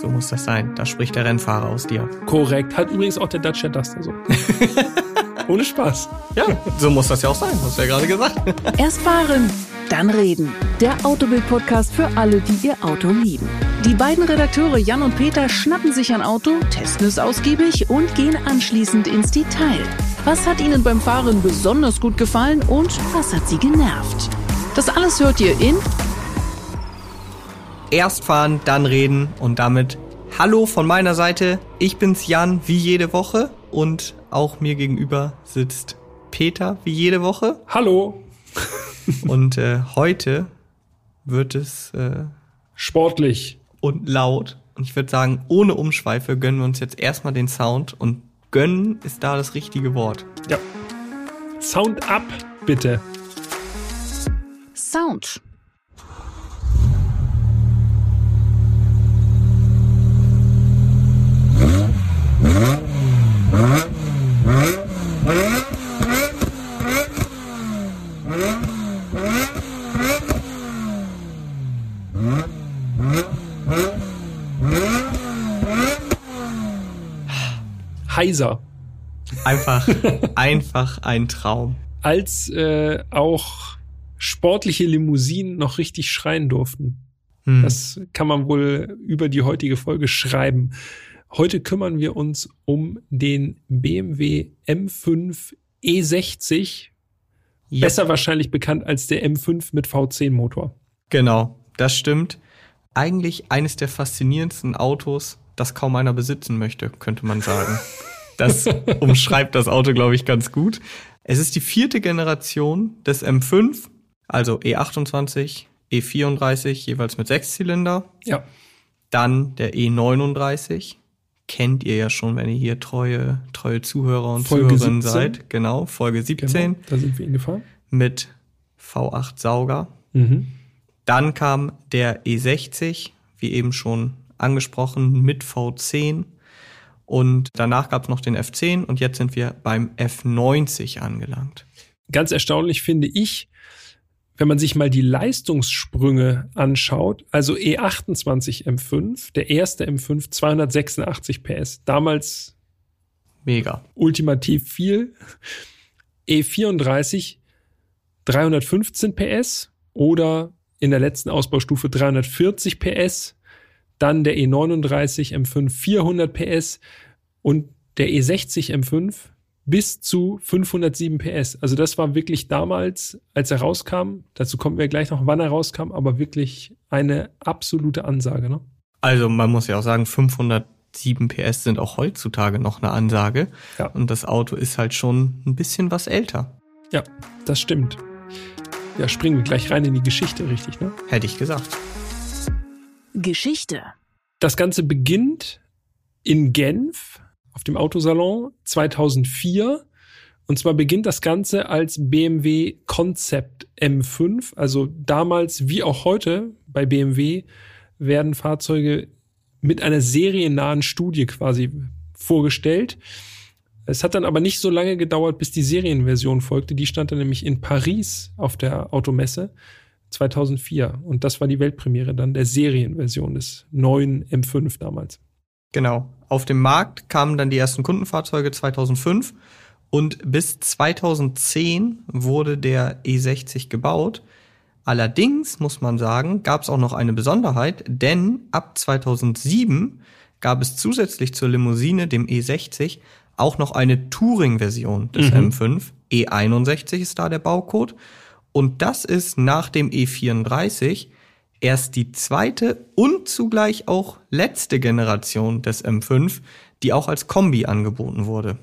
So muss das sein. Da spricht der Rennfahrer aus dir. Korrekt. Hat übrigens auch der Dacia Duster so. Ohne Spaß. Ja, so muss das ja auch sein. Hast du ja gerade gesagt. Erst fahren, dann reden. Der Autobild-Podcast für alle, die ihr Auto lieben. Die beiden Redakteure Jan und Peter schnappen sich ein Auto, testen es ausgiebig und gehen anschließend ins Detail. Was hat ihnen beim Fahren besonders gut gefallen und was hat sie genervt? Das alles hört ihr in Erst fahren, dann reden und damit Hallo von meiner Seite. Ich bin's Jan, wie jede Woche und auch mir gegenüber sitzt Peter, wie jede Woche. Hallo. Und äh, heute wird es äh, Sportlich. und laut. Und ich würde sagen, ohne Umschweife gönnen wir uns jetzt erstmal den Sound. Und gönnen ist da das richtige Wort. Ja. Sound up, bitte. Sound. Heiser. Einfach, einfach ein Traum. Als äh, auch sportliche Limousinen noch richtig schreien durften. Hm. Das kann man wohl über die heutige Folge schreiben. Heute kümmern wir uns um den BMW M5 E60. Ja, Besser wahrscheinlich bekannt als der M5 mit V10-Motor. Genau, das stimmt. Eigentlich eines der faszinierendsten Autos, das kaum einer besitzen möchte, könnte man sagen. Das umschreibt das Auto, glaube ich, ganz gut. Es ist die vierte Generation des M5, also E28, E34, jeweils mit Sechszylinder. Ja. Dann der E39. Kennt ihr ja schon, wenn ihr hier treue, treue Zuhörer und Folge Zuhörerinnen 17. seid. Genau, Folge 17 Genau, da sind wir ihn gefahren. mit V8 Sauger. Mhm. Dann kam der E60, wie eben schon angesprochen, mit V10. Und danach gab es noch den F10 und jetzt sind wir beim F90 angelangt. Ganz erstaunlich finde ich, wenn man sich mal die Leistungssprünge anschaut, also E E28 M5, der erste M5 286 PS, damals Mega. ultimativ viel. E E34 315 PS oder in der letzten Ausbaustufe 340 PS, dann der E E39 M5 400 PS und der E E60 M5 bis zu 507 PS. Also das war wirklich damals, als er rauskam, dazu kommen wir gleich noch, wann er rauskam, aber wirklich eine absolute Ansage. Ne? Also man muss ja auch sagen, 507 PS sind auch heutzutage noch eine Ansage. Ja. Und das Auto ist halt schon ein bisschen was älter. Ja, das stimmt. Ja, springen wir gleich rein in die Geschichte, richtig, ne? Hätte ich gesagt. Geschichte. Das Ganze beginnt in Genf auf dem Autosalon 2004. Und zwar beginnt das Ganze als BMW Concept M5. Also damals wie auch heute bei BMW werden Fahrzeuge mit einer seriennahen Studie quasi vorgestellt. Es hat dann aber nicht so lange gedauert, bis die Serienversion folgte. Die stand dann nämlich in Paris auf der Automesse 2004. Und das war die Weltpremiere dann der Serienversion des neuen M5 damals. Genau. Auf dem Markt kamen dann die ersten Kundenfahrzeuge 2005 und bis 2010 wurde der E60 gebaut. Allerdings muss man sagen, gab es auch noch eine Besonderheit, denn ab 2007 gab es zusätzlich zur Limousine, dem E60, auch noch eine Touring-Version des Mhm. M5. E61 ist da der Baucode. Und das ist nach dem E34 erst die zweite und zugleich auch letzte Generation des M5, die auch als Kombi angeboten wurde.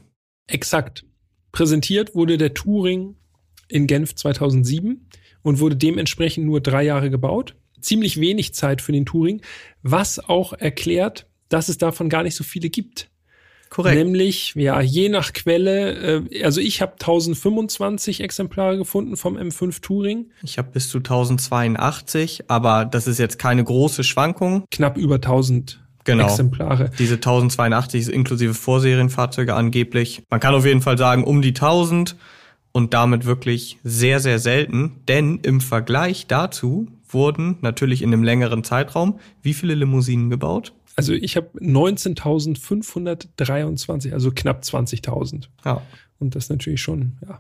Exakt. Präsentiert wurde der Touring in Genf 2007 und wurde dementsprechend nur drei Jahre gebaut. Ziemlich wenig Zeit für den Touring, was auch erklärt, dass es davon gar nicht so viele gibt. Korrekt. Nämlich, ja, je nach Quelle, äh, also ich habe 1025 Exemplare gefunden vom M5 Touring, Ich habe bis zu 1082, aber das ist jetzt keine große Schwankung. knapp über 1000 Genau. Exemplare. Diese 1082 ist inklusive Vorserienfahrzeuge angeblich. Man kann auf jeden Fall sagen, um die 1000 und damit wirklich sehr, sehr selten. Denn im Vergleich dazu wurden natürlich in einem längeren Zeitraum wie viele Limousinen gebaut? Also ich habe 19.523, also knapp 20.000. Ja. Und das natürlich schon, ja,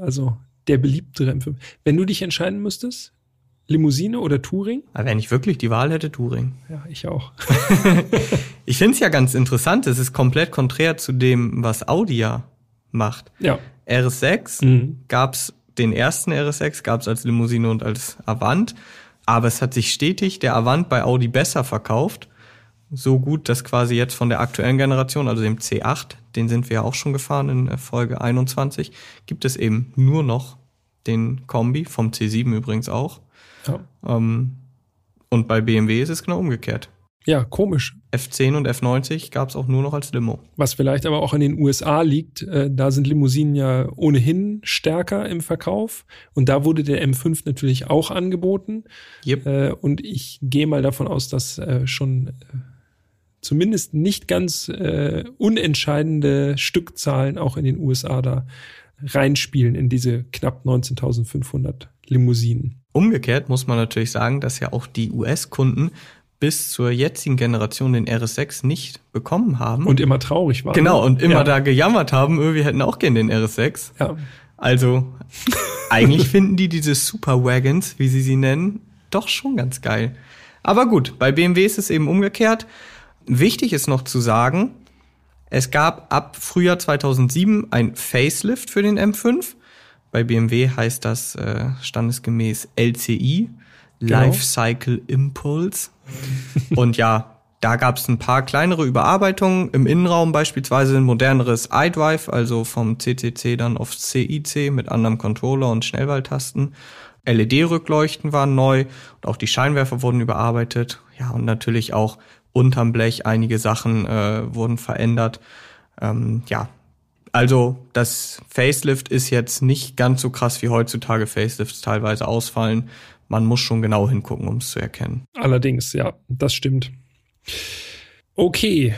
also der beliebtere M5. Wenn du dich entscheiden müsstest, Limousine oder Touring? Aber wenn ich wirklich die Wahl hätte, Touring. Ja, ich auch. Ich finde es ja ganz interessant. Es ist komplett konträr zu dem, was Audi ja macht. Ja. RS6 Mhm. gab's den ersten RS6 gab's als Limousine und als Avant, aber es hat sich stetig der Avant bei Audi besser verkauft. So gut, dass quasi jetzt von der aktuellen Generation, also dem C8, den sind wir ja auch schon gefahren in äh, Folge 21, gibt es eben nur noch den Kombi, vom C7 übrigens auch. Ja. Ähm, und bei BMW ist es genau umgekehrt. ja, komisch. F10 und F90 gab's auch nur noch als Limo. Was vielleicht aber auch in den USA liegt, äh, da sind Limousinen ja ohnehin stärker im Verkauf. Und da wurde der M5 natürlich auch angeboten. Yep. Äh, und ich gehe mal davon aus, dass äh, schon äh, zumindest nicht ganz äh, unentscheidende Stückzahlen auch in den USA da reinspielen in diese knapp 19.500 Limousinen. Umgekehrt muss man natürlich sagen, dass ja auch die US-Kunden bis zur jetzigen Generation den RS6 nicht bekommen haben. Und immer traurig waren. genau, und immer ja. da gejammert haben, öh, wir hätten auch gern den RS6. Ja. Also, eigentlich finden die diese Superwagons, wie sie sie nennen, doch schon ganz geil. Aber gut, bei BMW ist es eben umgekehrt. Wichtig ist noch zu sagen, es gab ab Frühjahr 2007 ein Facelift für den M5. Bei BMW heißt das äh, standesgemäß LCI, Genau. Life Cycle Impulse. Und ja, da gab es ein paar kleinere Überarbeitungen. Im Innenraum beispielsweise ein moderneres iDrive, also vom CCC dann auf CIC mit anderem Controller und Schnellwahltasten. LED-Rückleuchten waren neu und auch die Scheinwerfer wurden überarbeitet. Ja, und natürlich auch unterm Blech einige Sachen äh, wurden verändert. Ähm, ja, also das Facelift ist jetzt nicht ganz so krass wie heutzutage Facelifts teilweise ausfallen. Man muss schon genau hingucken, um es zu erkennen. Allerdings, ja, das stimmt. Okay,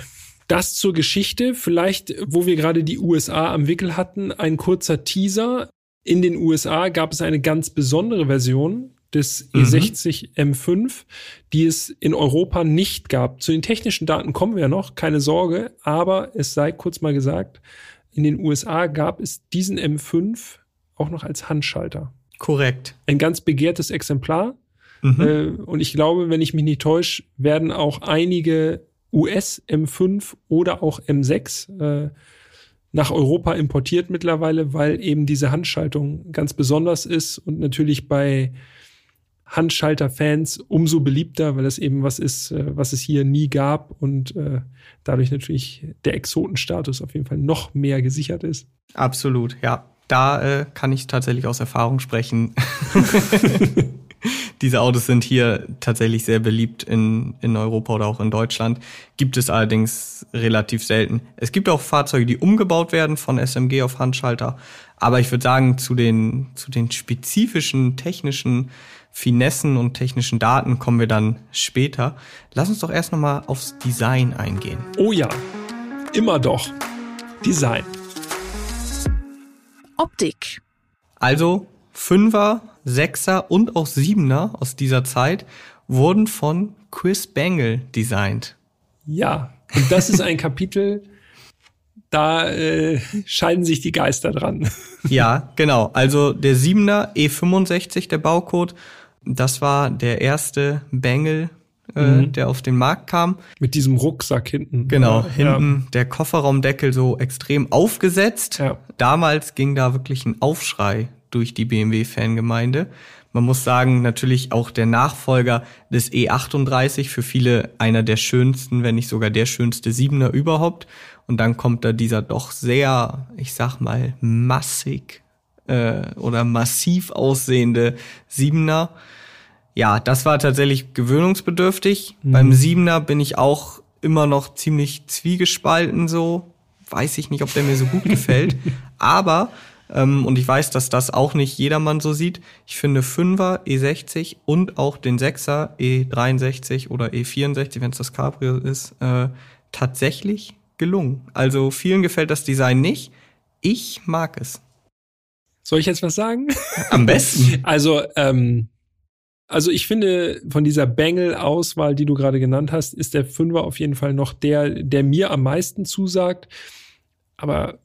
das zur Geschichte. Vielleicht, wo wir gerade die USA am Wickel hatten, ein kurzer Teaser. In den USA gab es eine ganz besondere Version des Mhm. E60 M5, die es in Europa nicht gab. Zu den technischen Daten kommen wir ja noch, keine Sorge, aber es sei kurz mal gesagt, in den USA gab es diesen M5 auch noch als Handschalter. Korrekt. Ein ganz begehrtes Exemplar. Mhm. Äh, und ich glaube, wenn ich mich nicht täusche, werden auch einige US M5 oder auch M6 äh, nach Europa importiert mittlerweile, weil eben diese Handschaltung ganz besonders ist und natürlich bei Handschalter-Fans umso beliebter, weil das eben was ist, äh, was es hier nie gab und äh, dadurch natürlich der Exotenstatus auf jeden Fall noch mehr gesichert ist. Absolut, ja. Da äh, kann ich tatsächlich aus Erfahrung sprechen. Diese Autos sind hier tatsächlich sehr beliebt in, in Europa oder auch in Deutschland. Gibt es allerdings relativ selten. Es gibt auch Fahrzeuge, die umgebaut werden von SMG auf Handschalter. Aber ich würde sagen, zu den, zu den spezifischen technischen Finessen und technischen Daten kommen wir dann später. Lass uns doch erst nochmal aufs Design eingehen. Oh ja, immer doch. Design. Optik. Also Fünfer, Sechser und auch Siebener aus dieser Zeit wurden von Chris Bangle designt. Ja, und das ist ein Kapitel, da äh, scheiden sich die Geister dran. Ja, genau. Also der Siebener E65, der Baucode, das war der erste Bangle, äh, Mhm. der auf den Markt kam. Mit diesem Rucksack hinten. Genau, Ja, hinten der Kofferraumdeckel so extrem aufgesetzt. Ja. Damals ging da wirklich ein Aufschrei durch die BMW-Fangemeinde. Man muss sagen, natürlich auch der Nachfolger des E38 für viele einer der schönsten, wenn nicht sogar der schönste Siebener überhaupt. Und dann kommt da dieser doch sehr, ich sag mal, massig äh, oder massiv aussehende Siebener. Ja, das war tatsächlich gewöhnungsbedürftig. Beim Siebener bin ich auch immer noch ziemlich zwiegespalten so. Weiß ich nicht, ob der mir so gut gefällt. Aber, ähm, und ich weiß, dass das auch nicht jedermann so sieht, ich finde 5er E60 und auch den 6er E63 oder E64, wenn es das Cabrio ist, äh, tatsächlich gelungen. Also vielen gefällt das Design nicht. Ich mag es. Soll ich jetzt was sagen? Am besten. Also, ähm, Also ich finde, von dieser Bengel-Auswahl, die du gerade genannt hast, ist der Fünfer auf jeden Fall noch der, der mir am meisten zusagt. Aber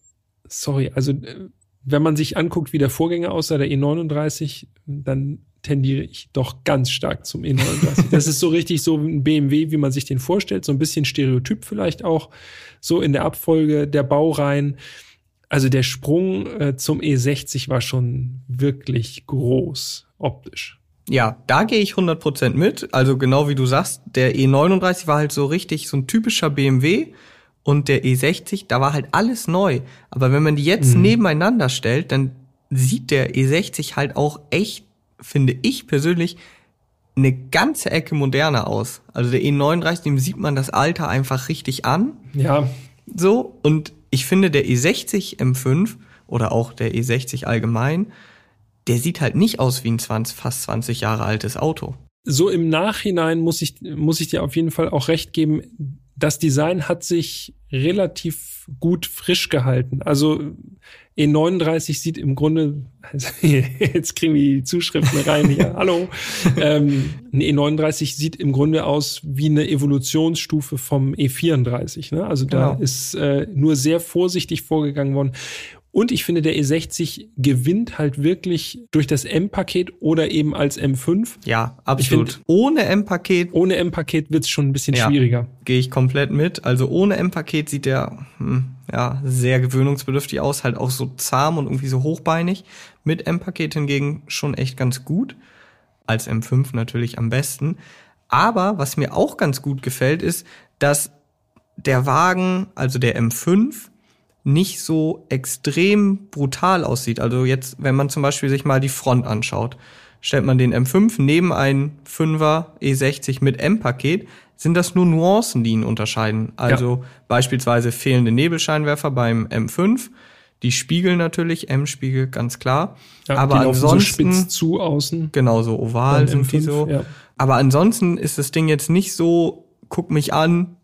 sorry, also äh, wenn man sich anguckt, wie der Vorgänger aussah, der E39, dann tendiere ich doch ganz stark zum E39. Das ist so richtig so ein BMW, wie man sich den vorstellt, so ein bisschen Stereotyp vielleicht auch, so in der Abfolge der Baureihen. Also der Sprung äh, zum E60 war schon wirklich groß optisch. Ja, da gehe ich 100% mit. Also genau wie du sagst, der E39 war halt so richtig so ein typischer BMW und der E60, da war halt alles neu. Aber wenn man die jetzt mhm. nebeneinander stellt, dann sieht der E60 halt auch echt, finde ich persönlich, eine ganze Ecke moderner aus. Also der E39, dem sieht man das Alter einfach richtig an. Ja. So, und ich finde der E60 M5 oder auch der E60 allgemein, der sieht halt nicht aus wie ein 20, fast 20 Jahre altes Auto. So im Nachhinein muss ich, muss ich dir auf jeden Fall auch recht geben. Das Design hat sich relativ gut frisch gehalten. Also E39 sieht im Grunde, also jetzt kriegen wir die Zuschriften rein hier, hallo. Ähm, ein E39 sieht im Grunde aus wie eine Evolutionsstufe vom E34. Ne? Also da genau. ist äh, nur sehr vorsichtig vorgegangen worden. Und ich finde, der E60 gewinnt halt wirklich durch das M-Paket oder eben als M5. Ja, absolut. Find, ohne M-Paket. Ohne M-Paket wird's schon ein bisschen ja, schwieriger. Gehe ich komplett mit. Also ohne M-Paket sieht der hm, ja sehr gewöhnungsbedürftig aus, halt auch so zahm und irgendwie so hochbeinig. Mit M-Paket hingegen schon echt ganz gut. Als M5 natürlich am besten. Aber was mir auch ganz gut gefällt, ist, dass der Wagen, also der M5, nicht so extrem brutal aussieht. Also jetzt, wenn man zum Beispiel sich mal die Front anschaut, stellt man den M5 neben einen 5er E60 mit M-Paket, sind das nur Nuancen, die ihn unterscheiden. Also ja. beispielsweise fehlende Nebelscheinwerfer beim M5, die Spiegel natürlich, M-Spiegel ganz klar. Ja, aber ansonsten so zu außen. Genau so oval sind M5, die so. Ja. Aber ansonsten ist das Ding jetzt nicht so, guck mich an,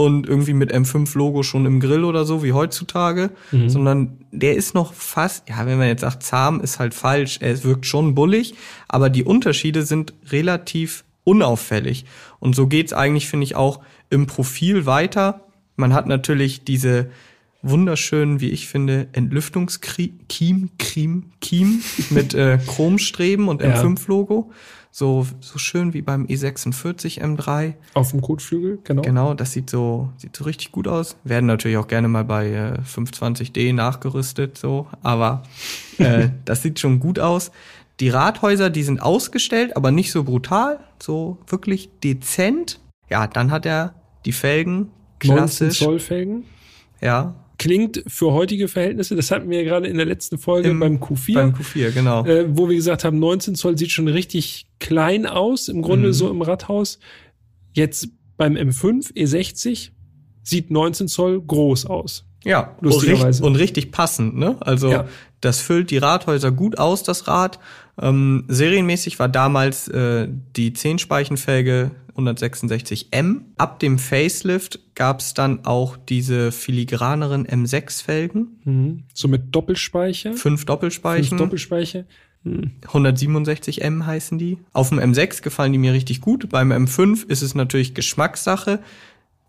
und irgendwie mit M5-Logo schon im Grill oder so, wie heutzutage, mhm. sondern der ist noch fast, ja, wenn man jetzt sagt, zahm ist halt falsch, er wirkt schon bullig, aber die Unterschiede sind relativ unauffällig. Und so geht's eigentlich, finde ich, auch im Profil weiter. Man hat natürlich diese wunderschönen, wie ich finde, Entlüftungskiem, Kiem, Kiem mit äh, Chromstreben und M5-Logo. So, so schön wie beim E46 M3. Auf dem Kotflügel, genau. Genau, das sieht so, sieht so richtig gut aus. Werden natürlich auch gerne mal bei äh, 520D nachgerüstet, so. Aber äh, das sieht schon gut aus. Die Rathäuser, die sind ausgestellt, aber nicht so brutal, so wirklich dezent. Ja, dann hat er die Felgen, klassisch. 19 Zoll Felgen. Ja, klingt für heutige Verhältnisse, das hatten wir ja gerade in der letzten Folge Im, beim Q4. Beim Q4, genau. Äh, wo wir gesagt haben, 19 Zoll sieht schon richtig klein aus, im Grunde mhm. so im Radhaus. Jetzt beim M5 E60 sieht 19 Zoll groß aus. Ja, lustigerweise. Und richtig passend, ne? Also ja. das füllt die Radhäuser gut aus, das Rad. Ähm, serienmäßig war damals äh, die 10-Speichenfelge 166M. Ab dem Facelift gab es dann auch diese filigraneren M6-Felgen. Mhm. So mit Doppelspeicher. Fünf Doppelspeichen. Fünf Doppelspeicher. Mhm. 167M heißen die. Auf dem M6 gefallen die mir richtig gut. Beim M5 ist es natürlich Geschmackssache.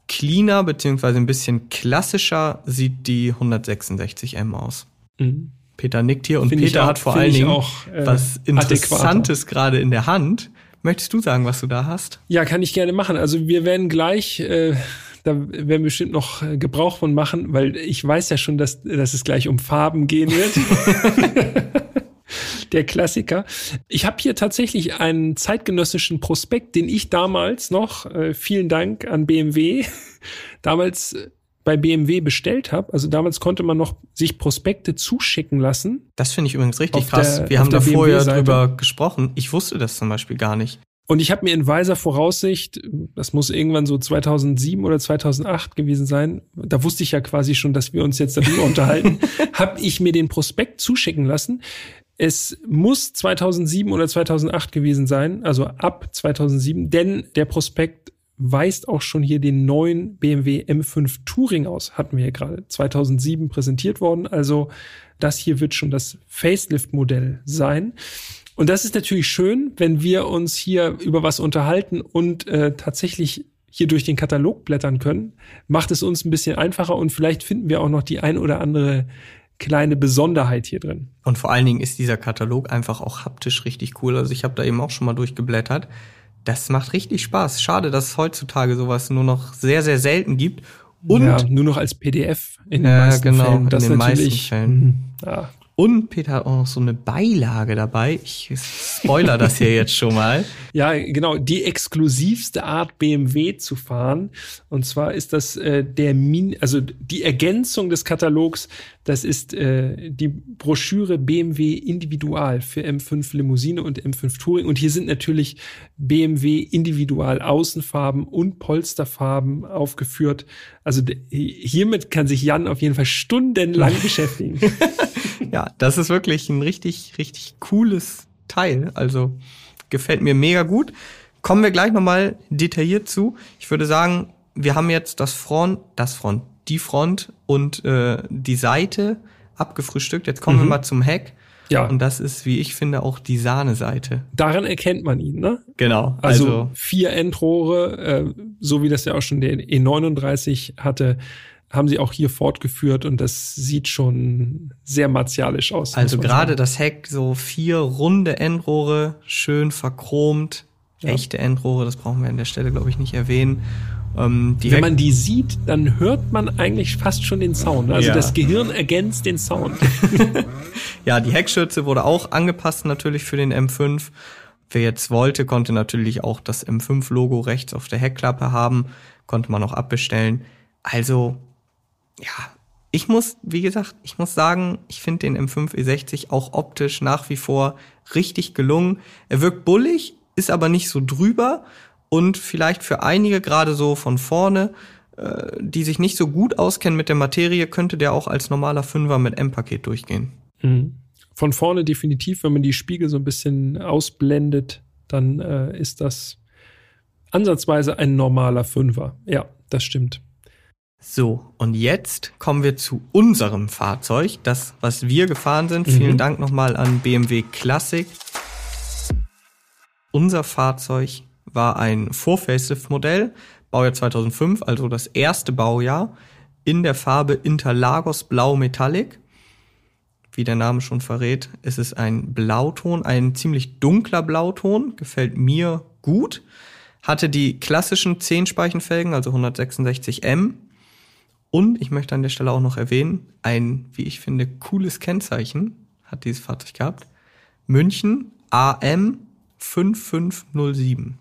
Cleaner beziehungsweise ein bisschen klassischer sieht die 166M aus. Mhm. Peter nickt hier und find Peter auch, hat vor allen Dingen auch, äh, was Interessantes gerade in der Hand. Möchtest du sagen, was du da hast? Ja, kann ich gerne machen. Also wir werden gleich, äh, da werden wir bestimmt noch äh, Gebrauch von machen, weil ich weiß ja schon, dass, dass es gleich um Farben gehen wird. Der Klassiker. Ich habe hier tatsächlich einen zeitgenössischen Prospekt, den ich damals noch, äh, vielen Dank an BMW, damals bei BMW bestellt habe. Also damals konnte man noch sich Prospekte zuschicken lassen. Das finde ich übrigens richtig krass. Der, Wir haben da vorher drüber gesprochen. Ich wusste das zum Beispiel gar nicht. Und ich habe mir in weiser Voraussicht, das muss irgendwann so 2007 oder 2008 gewesen sein, da wusste ich ja quasi schon, dass wir uns jetzt darüber unterhalten, habe ich mir den Prospekt zuschicken lassen. Es muss 2007 oder 2008 gewesen sein, also ab 2007, denn der Prospekt weist auch schon hier den neuen BMW M5 Touring aus. Hatten wir hier gerade 2007 präsentiert worden. Also das hier wird schon das Facelift-Modell sein. Und das ist natürlich schön, wenn wir uns hier über was unterhalten und äh, tatsächlich hier durch den Katalog blättern können, macht es uns ein bisschen einfacher und vielleicht finden wir auch noch die ein oder andere kleine Besonderheit hier drin. Und vor allen Dingen ist dieser Katalog einfach auch haptisch richtig cool. Also ich habe da eben auch schon mal durchgeblättert. Das macht richtig Spaß. Schade, dass es heutzutage sowas nur noch sehr, sehr selten gibt. Und ja, nur noch als PDF in den ja, meisten genau, Fällen. Das in den meisten Fällen. Mhm. Ja. Und Peter hat auch noch so eine Beilage dabei. Ich spoiler das hier jetzt schon mal. Ja, genau, die exklusivste Art BMW zu fahren. Und zwar ist das äh, der Min also die Ergänzung des Katalogs, das ist äh, die Broschüre BMW Individual für M5 Limousine und M5 Touring. Und hier sind natürlich BMW Individual Außenfarben und Polsterfarben aufgeführt. Also hiermit kann sich Jan auf jeden Fall stundenlang beschäftigen. ja, das ist wirklich ein richtig, richtig cooles Teil. Also gefällt mir mega gut. Kommen wir gleich nochmal detailliert zu. Ich würde sagen, wir haben jetzt das Front, das Front, die Front und äh, die Seite abgefrühstückt. Jetzt kommen mhm. wir mal zum Heck. Ja. Und das ist, wie ich finde, auch die Sahneseite. Daran erkennt man ihn, ne? Genau. Also, also vier Endrohre, äh, so wie das ja auch schon der E39 hatte, haben sie auch hier fortgeführt und das sieht schon sehr martialisch aus. Also gerade das Heck, so vier runde Endrohre, schön verchromt, ja. echte Endrohre, das brauchen wir an der Stelle, glaube ich, nicht erwähnen. Ähm, Wenn man die sieht, dann hört man eigentlich fast schon den Sound. Also ja. das Gehirn ergänzt den Sound. ja, die Heckschürze wurde auch angepasst natürlich für den M5. Wer jetzt wollte, konnte natürlich auch das M5-Logo rechts auf der Heckklappe haben, konnte man auch abbestellen. Also ja, ich muss, wie gesagt, ich muss sagen, ich finde den M5 E60 auch optisch nach wie vor richtig gelungen. Er wirkt bullig, ist aber nicht so drüber und vielleicht für einige gerade so von vorne, äh, die sich nicht so gut auskennen mit der Materie, könnte der auch als normaler Fünfer mit M-Paket durchgehen. Mhm. Von vorne definitiv, wenn man die Spiegel so ein bisschen ausblendet, dann äh, ist das ansatzweise ein normaler Fünfer. Ja, das stimmt. So, und jetzt kommen wir zu unserem Fahrzeug, das, was wir gefahren sind. Mhm. Vielen Dank nochmal an BMW Classic. Unser Fahrzeug war ein Vor-Facelift-Modell, Baujahr 2005, also das erste Baujahr, in der Farbe Interlagos Blau Metallic. Wie der Name schon verrät, ist es ein Blauton, ein ziemlich dunkler Blauton, gefällt mir gut. Hatte die klassischen 10-Speichenfelgen, also 166M, und ich möchte an der Stelle auch noch erwähnen, ein, wie ich finde, cooles Kennzeichen hat dieses Fahrzeug gehabt. München AM 5507.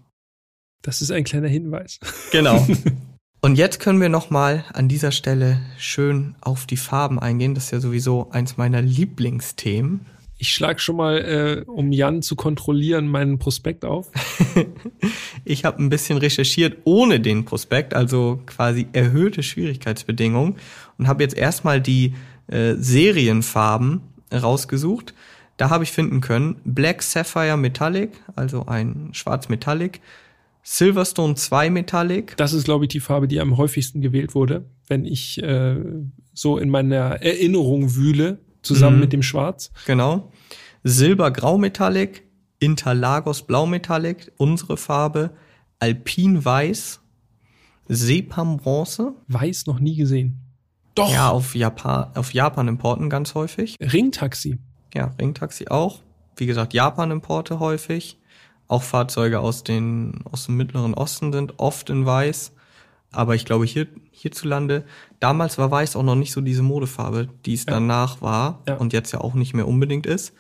Das ist ein kleiner Hinweis. Genau. Und jetzt können wir noch mal an dieser Stelle schön auf die Farben eingehen. Das ist ja sowieso eins meiner Lieblingsthemen. Ich schlage schon mal, äh, um Jan zu kontrollieren, meinen Prospekt auf. ich habe ein bisschen recherchiert ohne den Prospekt, also quasi erhöhte Schwierigkeitsbedingungen und habe jetzt erstmal die äh, Serienfarben rausgesucht. Da habe ich finden können Black Sapphire Metallic, also ein Schwarz Metallic, Silverstone 2 Metallic. Das ist, glaube ich, die Farbe, die am häufigsten gewählt wurde, wenn ich äh, so in meiner Erinnerung wühle zusammen mhm. mit dem Schwarz. Genau. Silber-Grau Metallic, Interlagos Blau Metallic, unsere Farbe, Alpin Weiß, Sepam Bronze. Weiß noch nie gesehen. Doch. Ja, auf Japan, auf Japan Importen ganz häufig. Ringtaxi. Ja, Ringtaxi auch. Wie gesagt, Japan Importe häufig. Auch Fahrzeuge aus den, aus dem Mittleren Osten sind oft in Weiß. Aber ich glaube, hier, hierzulande, damals war Weiß auch noch nicht so diese Modefarbe, die es ja. danach war ja. und jetzt ja auch nicht mehr unbedingt ist.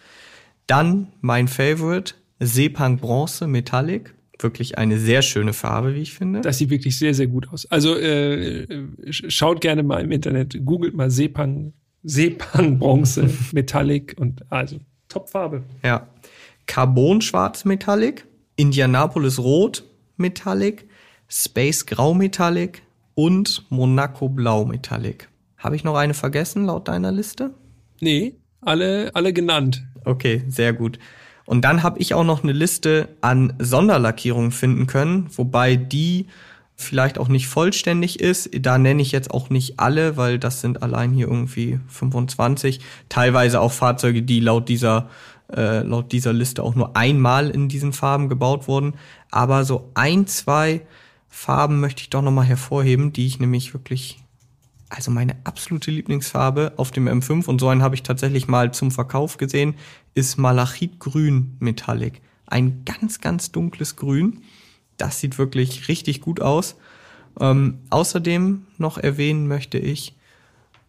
Dann mein Favorite, Sepang Bronze Metallic. Wirklich eine sehr schöne Farbe, wie ich finde. Das sieht wirklich sehr, sehr gut aus. Also äh, schaut gerne mal im Internet, googelt mal Sepang, Sepang Bronze Metallic und also Top-Farbe. Ja. Carbon Schwarz Metallic, Indianapolis Rot Metallic, Space Grau Metallic und Monaco Blau Metallic. Habe ich noch eine vergessen laut deiner Liste? Nee, alle, alle genannt. Okay, sehr gut. Und dann habe ich auch noch eine Liste an Sonderlackierungen finden können, wobei die vielleicht auch nicht vollständig ist. Da nenne ich jetzt auch nicht alle, weil das sind allein hier irgendwie 25. Teilweise auch Fahrzeuge, die laut dieser äh, laut dieser Liste auch nur einmal in diesen Farben gebaut wurden. Aber so ein, zwei Farben möchte ich doch nochmal hervorheben, die ich nämlich wirklich, also meine absolute Lieblingsfarbe auf dem M5 und so einen habe ich tatsächlich mal zum Verkauf gesehen, ist Malachitgrün Metallic. Ein ganz, ganz dunkles Grün. Das sieht wirklich richtig gut aus. Ähm, außerdem noch erwähnen möchte ich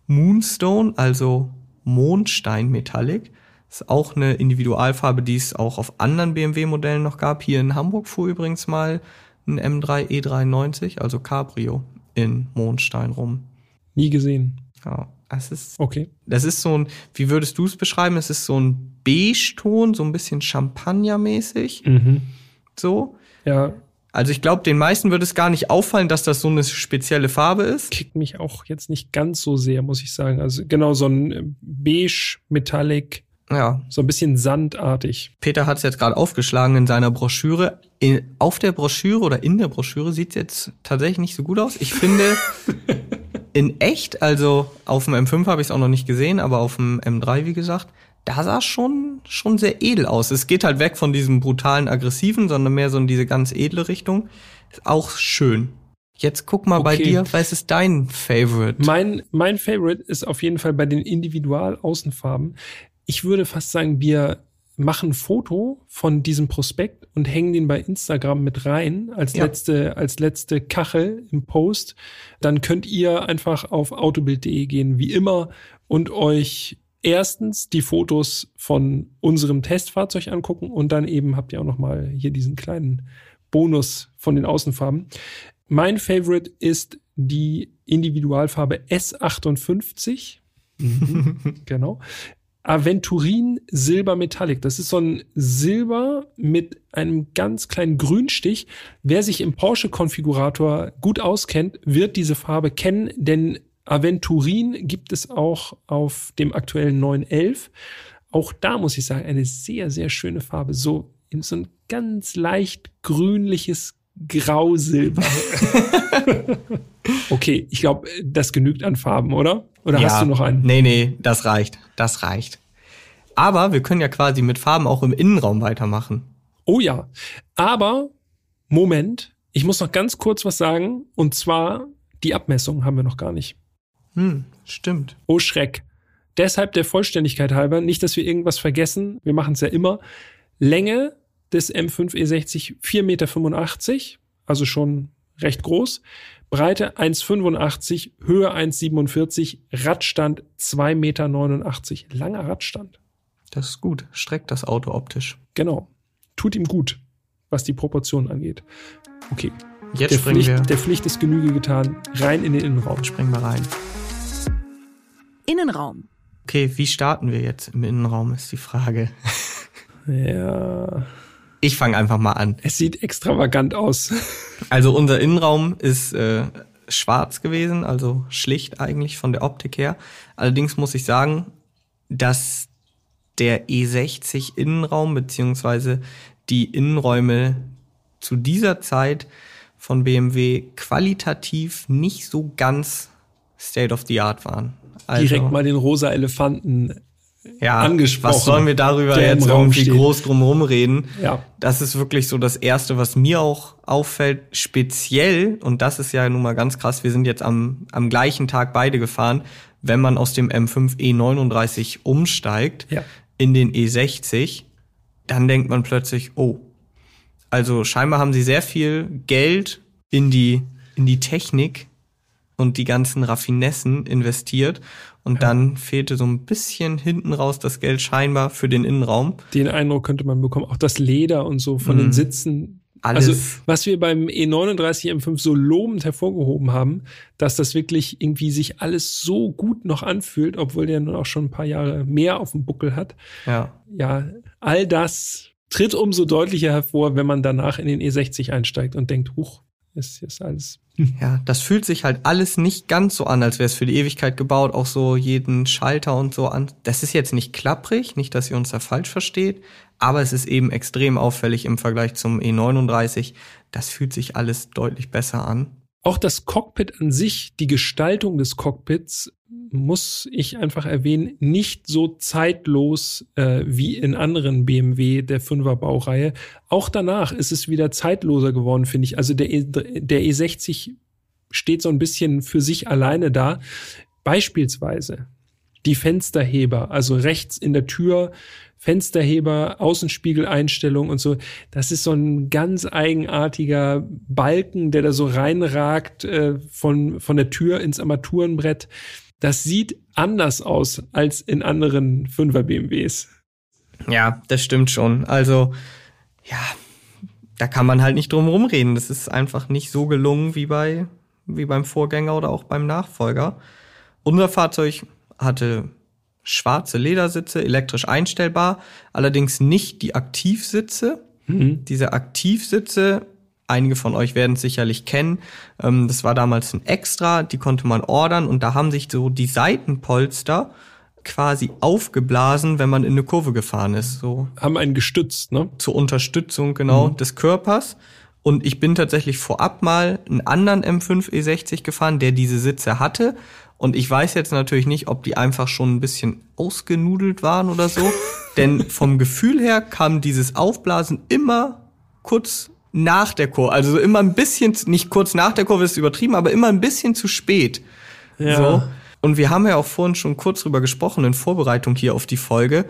Moonstone, also Mondstein Metallic. Ist auch eine Individualfarbe, die es auch auf anderen BMW-Modellen noch gab. Hier in Hamburg fuhr übrigens mal ein M3 E93, also Cabrio, in Mondstein rum. Nie gesehen. Ja, es ist, Okay. das ist so ein, wie würdest du es beschreiben? Es ist so ein Beige-Ton, so ein bisschen Champagner-mäßig, Mhm. so. Ja, Also ich glaube, den meisten würde es gar nicht auffallen, dass das so eine spezielle Farbe ist. kickt mich auch jetzt nicht ganz so sehr, muss ich sagen. Also genau so ein beige, metallic, Ja, so ein bisschen sandartig. Peter hat es jetzt gerade aufgeschlagen in seiner Broschüre. In, auf der Broschüre oder in der Broschüre sieht es jetzt tatsächlich nicht so gut aus. Ich finde, in echt, also auf dem M5 habe ich es auch noch nicht gesehen, aber auf dem M3, wie gesagt, da sah es schon, schon sehr edel aus. Es geht halt weg von diesem brutalen, aggressiven, sondern mehr so in diese ganz edle Richtung. Ist auch schön. Jetzt guck mal bei Okay. dir, was ist dein Favorite? Mein, mein Favorite ist auf jeden Fall bei den Individual-Außenfarben. Ich würde fast sagen, wir machen ein Foto von diesem Prospekt und hängen den bei Instagram mit rein als Ja. letzte, als letzte Kachel im Post. Dann könnt ihr einfach auf autobild.de gehen, wie immer, und euch erstens die Fotos von unserem Testfahrzeug angucken und dann eben habt ihr auch noch mal hier diesen kleinen Bonus von den Außenfarben. Mein Favorite ist die Individualfarbe S58. genau. Aventurin Silber Metallic. Das ist so ein Silber mit einem ganz kleinen Grünstich. Wer sich im Porsche-Konfigurator gut auskennt, wird diese Farbe kennen, denn Aventurin gibt es auch auf dem aktuellen 911. Auch da muss ich sagen, eine sehr, sehr schöne Farbe. So so ein ganz leicht grünliches Grausilber. okay, ich glaube, das genügt an Farben, oder? Oder hast du noch einen? Nee, nee, das reicht. Das reicht. Aber wir können ja quasi mit Farben auch im Innenraum weitermachen. Oh ja. Aber, Moment, ich muss noch ganz kurz was sagen. Und zwar, die Abmessung haben wir noch gar nicht. Hm, stimmt. Oh Schreck. Deshalb der Vollständigkeit halber, nicht, dass wir irgendwas vergessen, wir machen es ja immer. Länge des M5 E60 4,85 Meter, also schon recht groß. Breite 1,85, Höhe 1,47, Radstand 2,89 Meter. Langer Radstand. Das ist gut. Streckt das Auto optisch. Genau. Tut ihm gut, was die Proportionen angeht. Okay. Jetzt Der springen Pflicht, wir, der Pflicht ist Genüge getan. Rein in den Innenraum. springen wir rein. Innenraum. Okay, wie starten wir jetzt im Innenraum, ist die Frage. Ja. Ich fange einfach mal an. Es sieht extravagant aus. Also unser Innenraum ist äh, schwarz gewesen, also schlicht eigentlich von der Optik her. Allerdings muss ich sagen, dass der E60 Innenraum beziehungsweise die Innenräume zu dieser Zeit von BMW qualitativ nicht so ganz State of the Art waren. Also, Direkt mal den rosa Elefanten. Ja, angesprochen, Was sollen wir darüber der jetzt irgendwie steht. groß drum reden? Ja. Das ist wirklich so das Erste, was mir auch auffällt. Speziell, und das ist ja nun mal ganz krass, wir sind jetzt am, am gleichen Tag beide gefahren, wenn man aus dem M5 E39 umsteigt Ja. in den E60, dann denkt man plötzlich, oh, also scheinbar haben sie sehr viel Geld in die, in die Technik und die ganzen Raffinessen investiert. Und dann fehlte so ein bisschen hinten raus das Geld scheinbar für den Innenraum. Den Eindruck könnte man bekommen. Auch das Leder und so von den Mhm. Sitzen. Alles. Also, was wir beim E39 M5 so lobend hervorgehoben haben, dass das wirklich irgendwie sich alles so gut noch anfühlt, obwohl der nun auch schon ein paar Jahre mehr auf dem Buckel hat. Ja, Ja, all das tritt umso deutlicher hervor, wenn man danach in den E60 einsteigt und denkt, huch, ist jetzt alles. Ja, das fühlt sich halt alles nicht ganz so an, als wäre es für die Ewigkeit gebaut, auch so jeden Schalter und so an. Das ist jetzt nicht klapprig, nicht, dass ihr uns da falsch versteht, aber es ist eben extrem auffällig im Vergleich zum E39. Das fühlt sich alles deutlich besser an. Auch das Cockpit an sich, die Gestaltung des Cockpits muss ich einfach erwähnen, nicht so zeitlos äh, wie in anderen BMW der 5er Baureihe. Auch danach ist es wieder zeitloser geworden, finde ich. Also der, e, der E60 steht so ein bisschen für sich alleine da. Beispielsweise die Fensterheber, also rechts in der Tür, Fensterheber, Außenspiegeleinstellung und so. Das ist so ein ganz eigenartiger Balken, der da so reinragt äh, von, von der Tür ins Armaturenbrett. Das sieht anders aus als in anderen 5er BMWs. Ja, das stimmt schon. Also, ja, da kann man halt nicht drum rumreden. Das ist einfach nicht so gelungen wie bei, wie beim Vorgänger oder auch beim Nachfolger. Unser Fahrzeug hatte schwarze Ledersitze, elektrisch einstellbar, allerdings nicht die Aktivsitze. Mhm. Diese Aktivsitze, einige von euch werden es sicherlich kennen, ähm, das war damals ein Extra, die konnte man ordern und da haben sich so die Seitenpolster quasi aufgeblasen, wenn man in eine Kurve gefahren ist. So. Haben einen gestützt, ne? Zur Unterstützung, genau, mhm. des Körpers. Und ich bin tatsächlich vorab mal einen anderen M5 E60 gefahren, der diese Sitze hatte. Und ich weiß jetzt natürlich nicht, ob die einfach schon ein bisschen ausgenudelt waren oder so. Denn vom Gefühl her kam dieses Aufblasen immer kurz nach der Kurve. Also immer ein bisschen, nicht kurz nach der Kurve ist übertrieben, aber immer ein bisschen zu spät. Ja. So. Und wir haben ja auch vorhin schon kurz drüber gesprochen in Vorbereitung hier auf die Folge.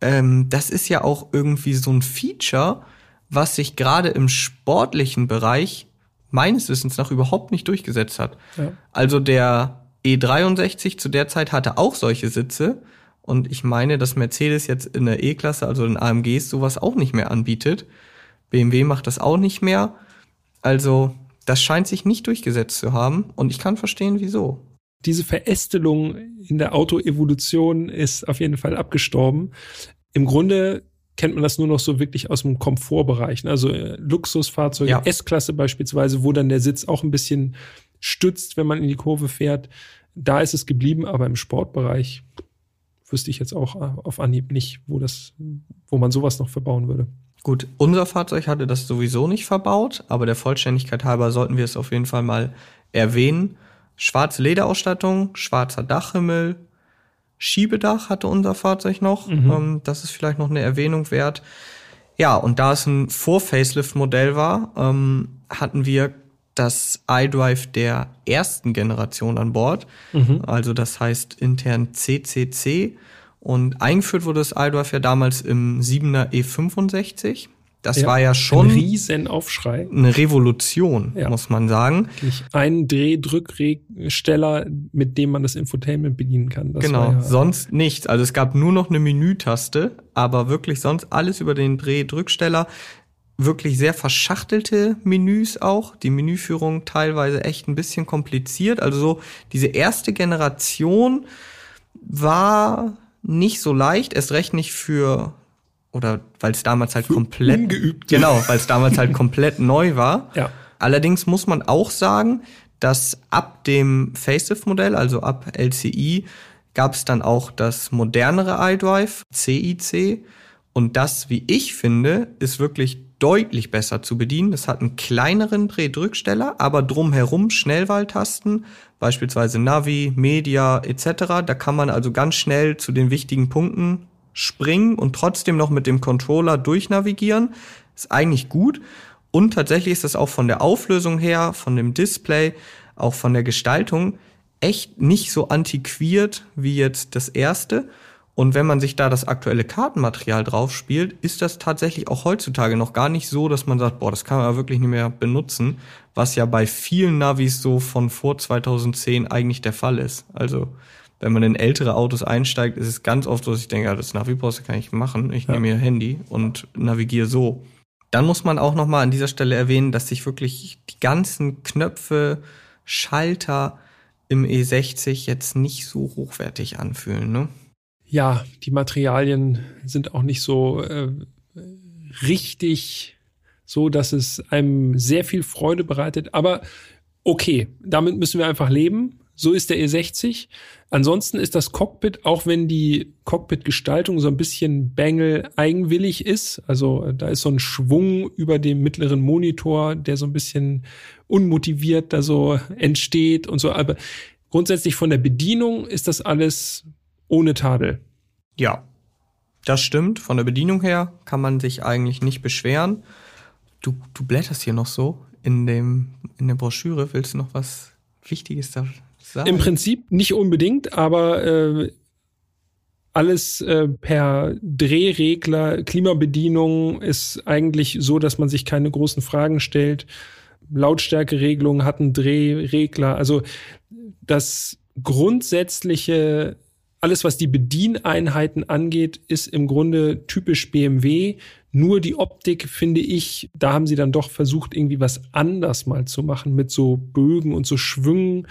Ähm, das ist ja auch irgendwie so ein Feature, was sich gerade im sportlichen Bereich meines Wissens nach überhaupt nicht durchgesetzt hat. Ja. Also der E63 zu der Zeit hatte auch solche Sitze. Und ich meine, dass Mercedes jetzt in der E-Klasse, also in AMGs, sowas auch nicht mehr anbietet. BMW macht das auch nicht mehr. Also, das scheint sich nicht durchgesetzt zu haben. Und ich kann verstehen, wieso. Diese Verästelung in der Autoevolution ist auf jeden Fall abgestorben. Im Grunde kennt man das nur noch so wirklich aus dem Komfortbereich. Also äh, Luxusfahrzeuge, ja. S-Klasse beispielsweise, wo dann der Sitz auch ein bisschen stützt, wenn man in die Kurve fährt. Da ist es geblieben, aber im Sportbereich wüsste ich jetzt auch äh, auf Anhieb nicht, wo das, wo man sowas noch verbauen würde. Gut, unser Fahrzeug hatte das sowieso nicht verbaut, aber der Vollständigkeit halber sollten wir es auf jeden Fall mal erwähnen. Schwarze Lederausstattung, schwarzer Dachhimmel, Schiebedach hatte unser Fahrzeug noch. Mhm. Ähm, das ist vielleicht noch eine Erwähnung wert. Ja, und da es ein Vor-Facelift-Modell war, ähm, hatten wir das iDrive der ersten Generation an Bord. Mhm. Also das heißt intern CCC. Und eingeführt wurde das iDrive ja damals im 7er E65. Das ja, war ja schon ein Riesenaufschrei. Eine Revolution, ja. muss man sagen. Ein Drehdrücksteller, mit dem man das Infotainment bedienen kann. Das genau, ja sonst nichts. Also es gab nur noch eine Menütaste, aber wirklich sonst alles über den Drehdrücksteller wirklich sehr verschachtelte Menüs auch. Die Menüführung teilweise echt ein bisschen kompliziert. Also so diese erste Generation war nicht so leicht, erst recht nicht für oder weil es damals halt für komplett ungeübt. genau, weil es damals halt komplett neu war. Ja. Allerdings muss man auch sagen, dass ab dem Facelift-Modell, also ab LCI, gab es dann auch das modernere iDrive, CIC. Und das, wie ich finde, ist wirklich deutlich besser zu bedienen. Es hat einen kleineren Drehdrücksteller, aber drumherum Schnellwahltasten, beispielsweise Navi, Media etc. Da kann man also ganz schnell zu den wichtigen Punkten springen und trotzdem noch mit dem Controller durchnavigieren. Ist eigentlich gut. Und tatsächlich ist das auch von der Auflösung her, von dem Display, auch von der Gestaltung echt nicht so antiquiert wie jetzt das erste. Und wenn man sich da das aktuelle Kartenmaterial drauf spielt, ist das tatsächlich auch heutzutage noch gar nicht so, dass man sagt, boah, das kann man wirklich nicht mehr benutzen, was ja bei vielen Navis so von vor 2010 eigentlich der Fall ist. Also, wenn man in ältere Autos einsteigt, ist es ganz oft so, dass ich denke, ja, das Navi-Poster kann ich machen. Ich ja. nehme mir Handy und navigiere so. Dann muss man auch nochmal an dieser Stelle erwähnen, dass sich wirklich die ganzen Knöpfe, Schalter im E60 jetzt nicht so hochwertig anfühlen, ne? Ja, die Materialien sind auch nicht so äh, richtig so, dass es einem sehr viel Freude bereitet. Aber okay, damit müssen wir einfach leben. So ist der E60. Ansonsten ist das Cockpit, auch wenn die Cockpit-Gestaltung so ein bisschen Bengel eigenwillig ist, also da ist so ein Schwung über dem mittleren Monitor, der so ein bisschen unmotiviert da so entsteht und so, aber grundsätzlich von der Bedienung ist das alles ohne Tadel. Ja, das stimmt. Von der Bedienung her kann man sich eigentlich nicht beschweren. Du, du blätterst hier noch so in, dem, in der Broschüre. Willst du noch was Wichtiges da sagen? Im Prinzip nicht unbedingt, aber äh, alles äh, per Drehregler, Klimabedienung ist eigentlich so, dass man sich keine großen Fragen stellt. Lautstärkeregelung hat einen Drehregler. Also das grundsätzliche, alles was die Bedieneinheiten angeht, ist im Grunde typisch BMW. Nur die Optik finde ich, da haben sie dann doch versucht, irgendwie was anders mal zu machen mit so Bögen und so Schwüngen.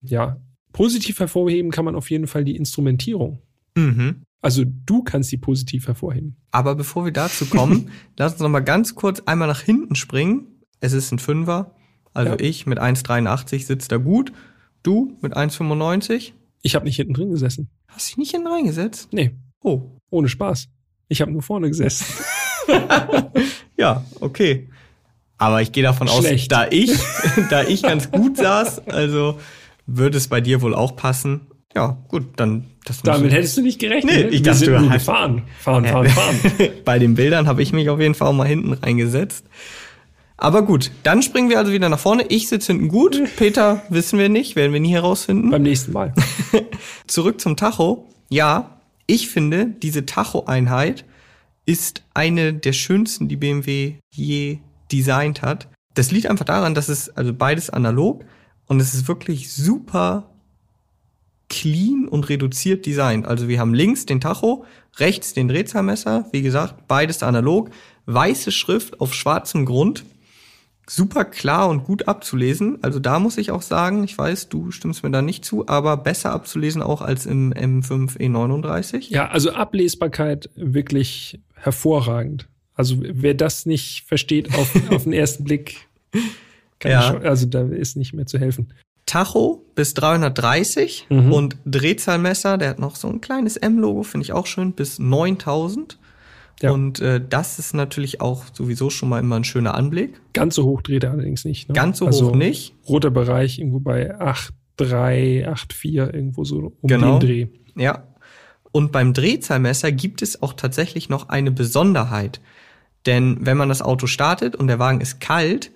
Ja, positiv hervorheben kann man auf jeden Fall die Instrumentierung. Mhm. Also du kannst sie positiv hervorheben. Aber bevor wir dazu kommen, lass uns noch mal ganz kurz einmal nach hinten springen. Es ist ein Fünfer. Also Ja. ich mit 1,83 sitzt da gut. Du mit 1,95. Ich habe nicht hinten drin gesessen. Hast dich nicht hinten reingesetzt? Nee, Oh. ohne Spaß. Ich habe nur vorne gesessen. Ja, okay. Aber ich gehe davon aus, Schlecht. da ich, da ich ganz gut saß, also würde es bei dir wohl auch passen. Ja, gut, dann das Damit muss- hättest du nicht gerechnet. Nee, ne? ich Wir dachte, sind du nur hast- gefahren. Fahren, fahren, fahren. Bei den Bildern habe ich mich auf jeden Fall auch mal hinten reingesetzt. Aber gut, dann springen wir also wieder nach vorne. Ich sitze hinten gut. Peter wissen wir nicht, werden wir nie herausfinden. Beim nächsten Mal. Zurück zum Tacho. Ja, ich finde, diese Tacho-Einheit ist eine der schönsten, die BMW je designt hat. Das liegt einfach daran, dass es, also beides analog und es ist wirklich super clean und reduziert designt. Also wir haben links den Tacho, rechts den Drehzahlmesser, wie gesagt, beides analog, weiße Schrift auf schwarzem Grund, super klar und gut abzulesen. Also da muss ich auch sagen, ich weiß, du stimmst mir da nicht zu, aber besser abzulesen auch als im M5 E39. Ja, also Ablesbarkeit wirklich hervorragend. Also wer das nicht versteht auf, auf den ersten Blick, kann Ja. ich schon, also da ist nicht mehr zu helfen. Tacho bis 330 Mhm. und Drehzahlmesser, der hat noch so ein kleines M-Logo, finde ich auch schön, bis 9000. Ja. Und äh, das ist natürlich auch sowieso schon mal immer ein schöner Anblick. Ganz so hoch dreht er allerdings nicht. Ne? Ganz so also hoch nicht. Roter Bereich irgendwo bei 8,3, 8,4 irgendwo so um Genau. den Dreh. Ja. Und beim Drehzahlmesser gibt es auch tatsächlich noch eine Besonderheit. Denn wenn man das Auto startet und der Wagen ist kalt,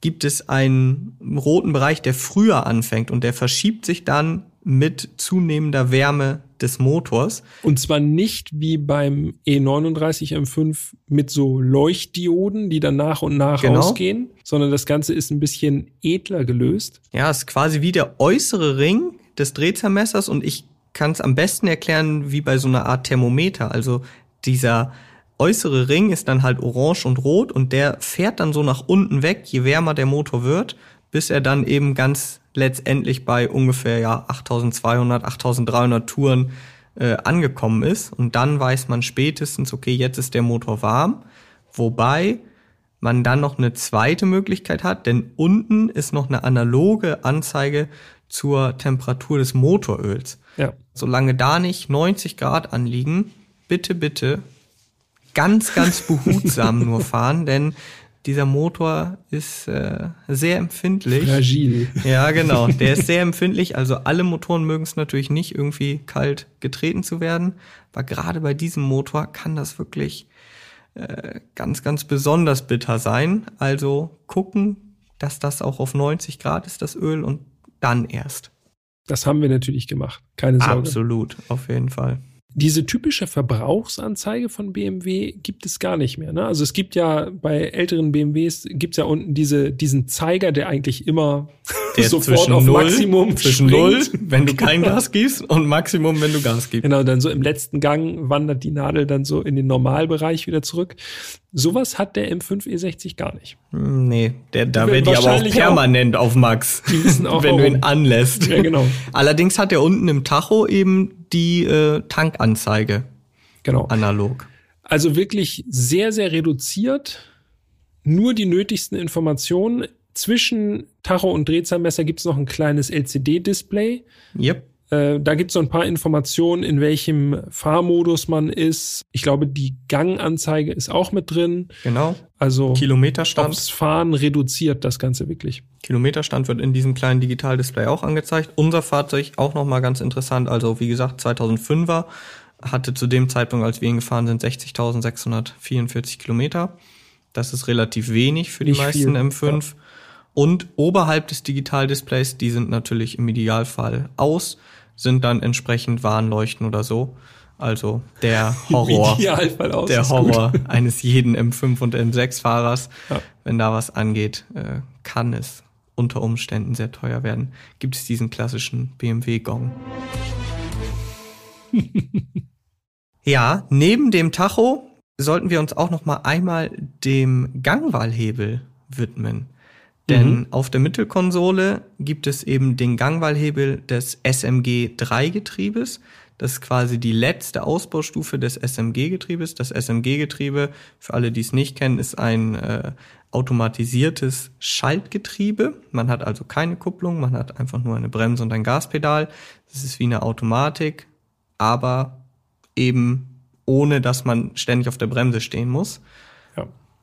gibt es einen roten Bereich, der früher anfängt und der verschiebt sich dann mit zunehmender Wärme des Motors. Und zwar nicht wie beim E E39 M5 mit so Leuchtdioden, die dann nach und nach Genau. ausgehen, sondern das Ganze ist ein bisschen edler gelöst. Ja, ist quasi wie der äußere Ring des Drehzahlmessers und ich kann es am besten erklären wie bei so einer Art Thermometer. Also dieser äußere Ring ist dann halt orange und rot und der fährt dann so nach unten weg, je wärmer der Motor wird, bis er dann eben ganz letztendlich bei ungefähr ja 8200, 8300 Touren äh, angekommen ist und dann weiß man spätestens, okay, jetzt ist der Motor warm, wobei man dann noch eine zweite Möglichkeit hat, denn unten ist noch eine analoge Anzeige zur Temperatur des Motoröls. Ja. Solange da nicht 90 Grad anliegen, bitte, bitte ganz, ganz behutsam nur fahren, denn dieser Motor ist äh, sehr empfindlich. Fragil. Ja, genau. Der ist sehr empfindlich. Also alle Motoren mögen es natürlich nicht, irgendwie kalt getreten zu werden. Aber gerade bei diesem Motor kann das wirklich äh, ganz, ganz besonders bitter sein. Also gucken, dass das auch auf 90 Grad ist, das Öl, und dann erst. Das haben wir natürlich gemacht. Keine Sorge. Absolut, auf jeden Fall. Diese typische Verbrauchsanzeige von BMW gibt es gar nicht mehr. Ne? Also es gibt ja bei älteren BMWs gibt's ja unten diese, diesen Zeiger, der eigentlich immer Der sofort zwischen auf null, Maximum zwischen null, wenn du kein Gas gibst, und Maximum, wenn du Gas gibst. Genau, dann so im letzten Gang wandert die Nadel dann so in den Normalbereich wieder zurück. Sowas hat der M5 E60 gar nicht. Nee, der, da wird die aber auch permanent auf Max, auch, wenn du warum. ihn anlässt. Ja, genau. Allerdings hat er unten im Tacho eben die äh, Tankanzeige Genau. analog. Also wirklich sehr, sehr reduziert. Nur die nötigsten Informationen. Zwischen Tacho und Drehzahlmesser gibt's noch ein kleines LCD-Display. Yep. Äh, da gibt es so ein paar Informationen, in welchem Fahrmodus man ist. Ich glaube, die Ganganzeige ist auch mit drin. Genau. Also Kilometerstand. Fahren reduziert das Ganze wirklich. Kilometerstand wird in diesem kleinen Digitaldisplay auch angezeigt. Unser Fahrzeug auch nochmal ganz interessant. Also wie gesagt, 2005er hatte zu dem Zeitpunkt, als wir ihn gefahren sind, 60.644 Kilometer. Das ist relativ wenig für die Nicht meisten viel, M5. Und oberhalb des Digitaldisplays, die sind natürlich im Idealfall aus, sind dann entsprechend Warnleuchten oder so. Also der Horror, aus. der Horror gut. eines jeden M5 und M6-Fahrers. Ja. Wenn da was angeht, äh, kann es unter Umständen sehr teuer werden. Gibt es diesen klassischen BMW-Gong. ja, neben dem Tacho sollten wir uns auch noch mal einmal dem Gangwahlhebel widmen. Denn Mhm. auf der Mittelkonsole gibt es eben den Gangwahlhebel des SMG3-Getriebes. Das ist quasi die letzte Ausbaustufe des SMG-Getriebes. Das SMG-Getriebe, für alle, die es nicht kennen, ist ein äh, automatisiertes Schaltgetriebe. Man hat also keine Kupplung, man hat einfach nur eine Bremse und ein Gaspedal. Das ist wie eine Automatik, aber eben ohne, dass man ständig auf der Bremse stehen muss.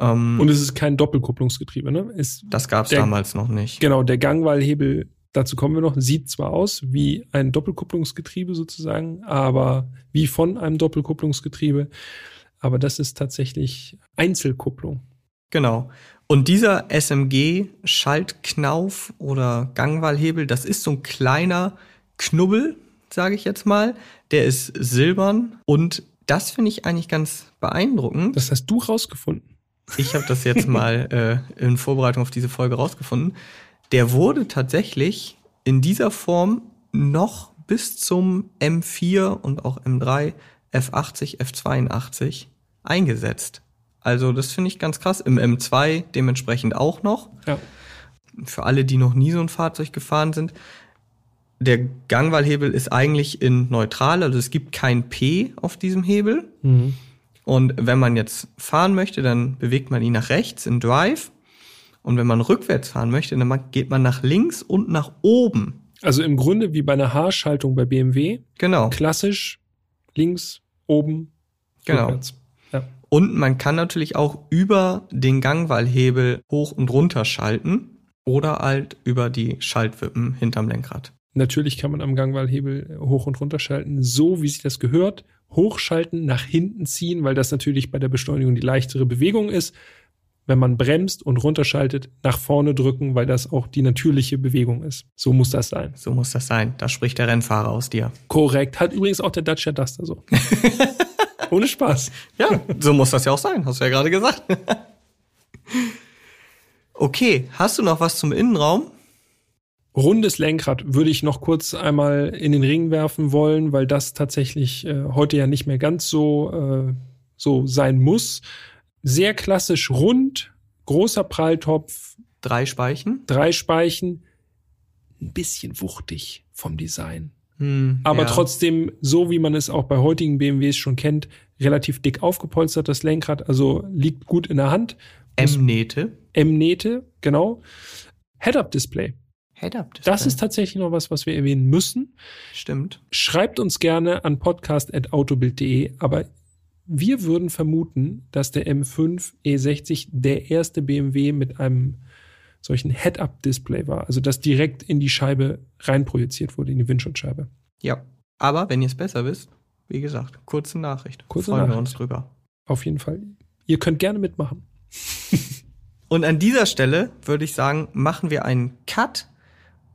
Ähm, Und es ist kein Doppelkupplungsgetriebe, ne? Ist, das gab es damals noch nicht. genau, der Gangwahlhebel, dazu kommen wir noch, sieht zwar aus wie ein Doppelkupplungsgetriebe sozusagen, aber wie von einem Doppelkupplungsgetriebe, aber das ist tatsächlich Einzelkupplung. Genau. Und dieser SMG-Schaltknauf oder Gangwahlhebel, das ist so ein kleiner Knubbel, sage ich jetzt mal. Der ist silbern und das finde ich eigentlich ganz beeindruckend. Das hast du rausgefunden. Ich habe das jetzt mal äh, in Vorbereitung auf diese Folge rausgefunden. Der wurde tatsächlich in dieser Form noch bis zum M4 und auch M3, F80, F82 eingesetzt. Also das finde ich ganz krass. Im M2 dementsprechend auch noch. Ja. Für alle, die noch nie so ein Fahrzeug gefahren sind. Der Gangwahlhebel ist eigentlich in neutral, also es gibt kein P auf diesem Hebel. Mhm. Und wenn man jetzt fahren möchte, dann bewegt man ihn nach rechts in Drive. Und wenn man rückwärts fahren möchte, dann geht man nach links und nach oben. Also im Grunde wie bei einer Haarschaltung bei BMW, Genau. klassisch links, oben, Genau. rückwärts. Ja. Und man kann natürlich auch über den Gangwahlhebel hoch und runter schalten oder halt über die Schaltwippen hinterm Lenkrad. Natürlich kann man am Gangwahlhebel hoch und runter schalten, so wie sich das gehört. Hochschalten, nach hinten ziehen, weil das natürlich bei der Beschleunigung die leichtere Bewegung ist. Wenn man bremst und runterschaltet, nach vorne drücken, weil das auch die natürliche Bewegung ist. So muss das sein. So muss das sein. Da spricht der Rennfahrer aus dir. Korrekt. Hat übrigens auch der Dacia Duster so. Ohne Spaß. Ja, so muss das ja auch sein, hast du ja gerade gesagt. okay, hast du noch was zum Innenraum? Rundes Lenkrad würde ich noch kurz einmal in den Ring werfen wollen, weil das tatsächlich äh, heute ja nicht mehr ganz so, äh, so sein muss. Sehr klassisch rund, großer Pralltopf, Drei Speichen. drei Speichen, ein bisschen wuchtig vom Design. Hm, Aber ja. trotzdem, so wie man es auch bei heutigen BMWs schon kennt, relativ dick aufgepolstert, das Lenkrad, also liegt gut in der Hand. M-Nähte. M-Nähte, genau. Head-Up-Display. Head-Up. Das ist tatsächlich noch was, was wir erwähnen müssen. Stimmt. Schreibt uns gerne an podcast.autobild.de, aber wir würden vermuten, dass der M5 E60 der erste BMW mit einem solchen Head-Up-Display war, also das direkt in die Scheibe reinprojiziert wurde, in die Windschutzscheibe. Ja. Aber wenn ihr es besser wisst, wie gesagt, kurze Nachricht. Kurze Freuen wir Nachricht. uns drüber. Auf jeden Fall. Ihr könnt gerne mitmachen. Und an dieser Stelle würde ich sagen, machen wir einen Cut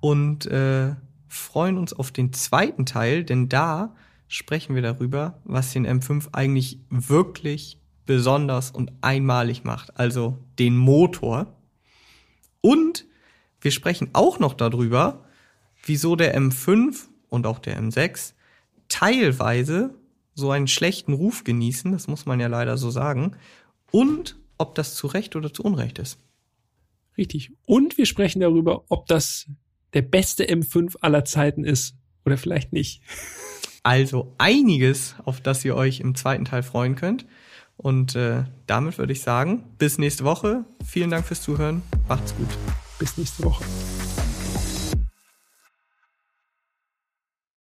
und äh, freuen uns auf den zweiten Teil, denn da sprechen wir darüber, was den M5 eigentlich wirklich besonders und einmalig macht, also den Motor. Und wir sprechen auch noch darüber, wieso der M5 und auch der M6 teilweise so einen schlechten Ruf genießen, das muss man ja leider so sagen, und ob das zu Recht oder zu Unrecht ist. Richtig. Und wir sprechen darüber, ob das der beste M5 aller Zeiten ist oder vielleicht nicht. Also einiges, auf das ihr euch im zweiten Teil freuen könnt. Und äh, damit würde ich sagen, bis nächste Woche. Vielen Dank fürs Zuhören. Macht's gut. Bis nächste Woche.